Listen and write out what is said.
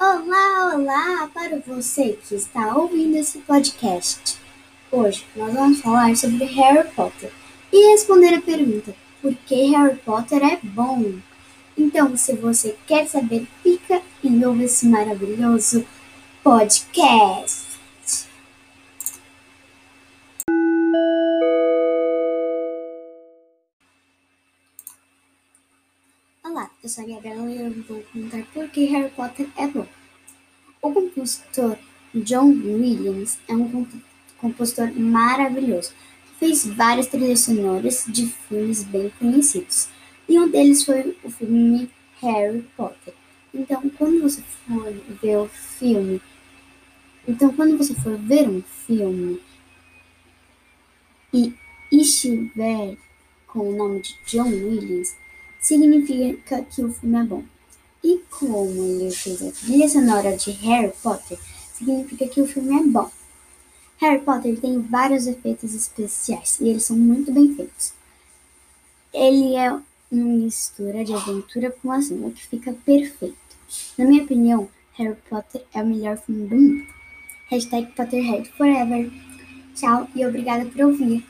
Olá, olá para você que está ouvindo esse podcast. Hoje nós vamos falar sobre Harry Potter e responder a pergunta: por que Harry Potter é bom? Então, se você quer saber, fica e ouve esse maravilhoso podcast. Olá, eu sou a Gabriela e eu vou contar por que Harry Potter é bom. O compositor John Williams é um compositor maravilhoso fez várias trilhas sonoras de filmes bem conhecidos. E um deles foi o filme Harry Potter. Então, quando você for ver o filme, então quando você for ver um filme e estiver com o nome de John Williams, significa que o filme é bom. E como ele fez a trilha sonora de Harry Potter, significa que o filme é bom. Harry Potter tem vários efeitos especiais e eles são muito bem feitos. Ele é uma mistura de aventura com ação, o que fica perfeito. Na minha opinião, Harry Potter é o melhor filme do mundo. Hashtag Potterhead Forever. Tchau e obrigada por ouvir.